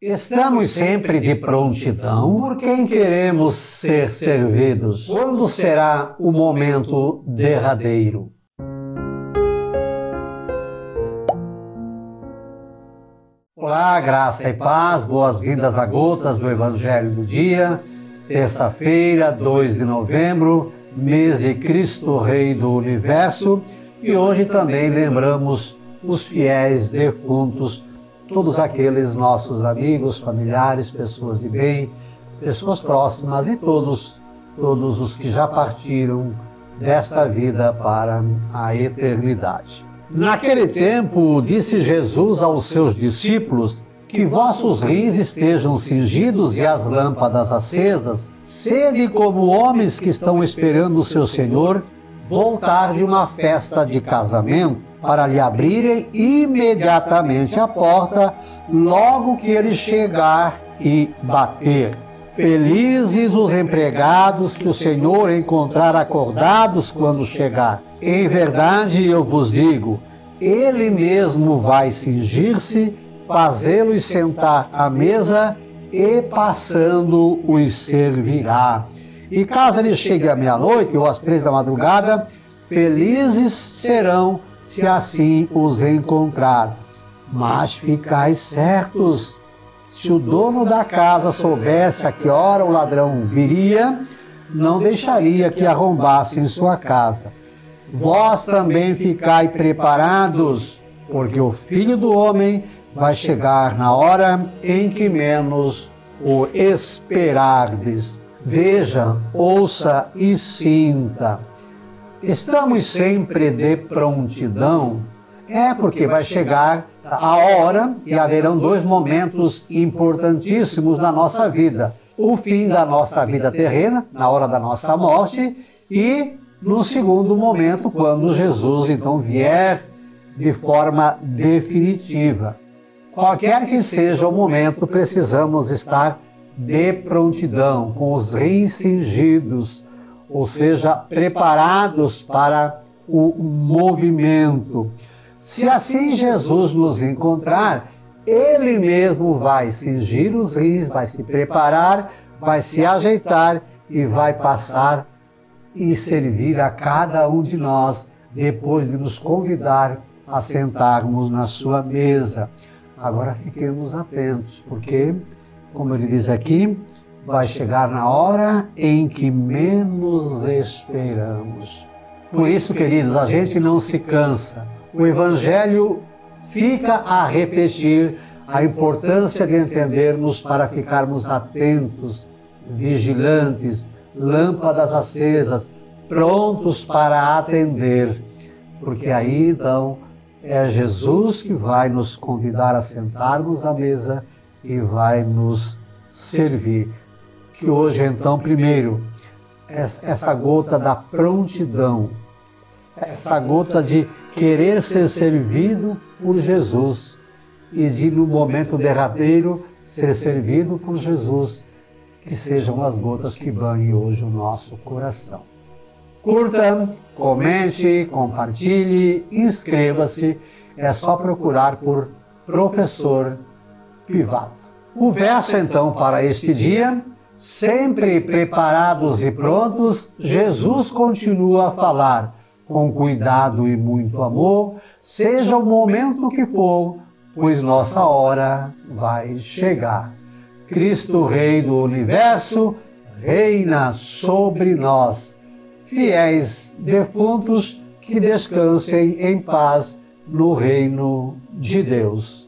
Estamos sempre de prontidão por quem queremos ser servidos. Quando será o momento derradeiro? Olá, graça e paz, boas-vindas a gotas do Evangelho do Dia, terça-feira, 2 de novembro, mês de Cristo Rei do Universo, e hoje também lembramos os fiéis defuntos todos aqueles nossos amigos, familiares, pessoas de bem, pessoas próximas e todos, todos os que já partiram desta vida para a eternidade. Naquele tempo, disse Jesus aos seus discípulos: Que vossos rins estejam cingidos e as lâmpadas acesas, sede como homens que estão esperando o seu Senhor voltar de uma festa de casamento para lhe abrirem imediatamente a porta, logo que ele chegar e bater. Felizes os empregados que o Senhor encontrar acordados quando chegar. Em verdade eu vos digo, ele mesmo vai cingir-se, fazê-los sentar à mesa e passando os servirá. E caso ele chegue à meia-noite ou às três da madrugada, felizes serão se assim os encontrar. Mas ficais certos, se o dono da casa soubesse a que hora o ladrão viria, não deixaria que arrombassem sua casa. Vós também ficai preparados, porque o filho do homem vai chegar na hora em que menos o esperardes. Veja, ouça e sinta. Estamos sempre de prontidão? É porque vai chegar a hora e haverão dois momentos importantíssimos na nossa vida: o fim da nossa vida terrena, na hora da nossa morte, e no segundo momento, quando Jesus então vier de forma definitiva. Qualquer que seja o momento, precisamos estar de prontidão, com os rins cingidos, ou seja, preparados para o movimento. Se assim Jesus nos encontrar, ele mesmo vai cingir os rins, vai se preparar, vai se ajeitar e vai passar e servir a cada um de nós depois de nos convidar a sentarmos na sua mesa. Agora fiquemos atentos, porque, como ele diz aqui, vai chegar na hora em que menos esperamos. Por isso, queridos, a gente não se cansa. O Evangelho fica a repetir a importância de entendermos para ficarmos atentos, vigilantes, lâmpadas acesas, prontos para atender. Porque aí então é Jesus que vai nos convidar a sentarmos à mesa e vai nos servir que hoje, então, primeiro, essa gota da prontidão, essa gota de querer ser servido por Jesus e de, no momento derradeiro, ser servido por Jesus, que sejam as gotas que banhem hoje o nosso coração. Curta, comente, compartilhe, inscreva-se. É só procurar por Professor Pivato. O verso, então, para este dia Sempre preparados e prontos, Jesus continua a falar, com cuidado e muito amor, seja o momento que for, pois nossa hora vai chegar. Cristo, Rei do universo, reina sobre nós. Fiéis defuntos, que descansem em paz no reino de Deus.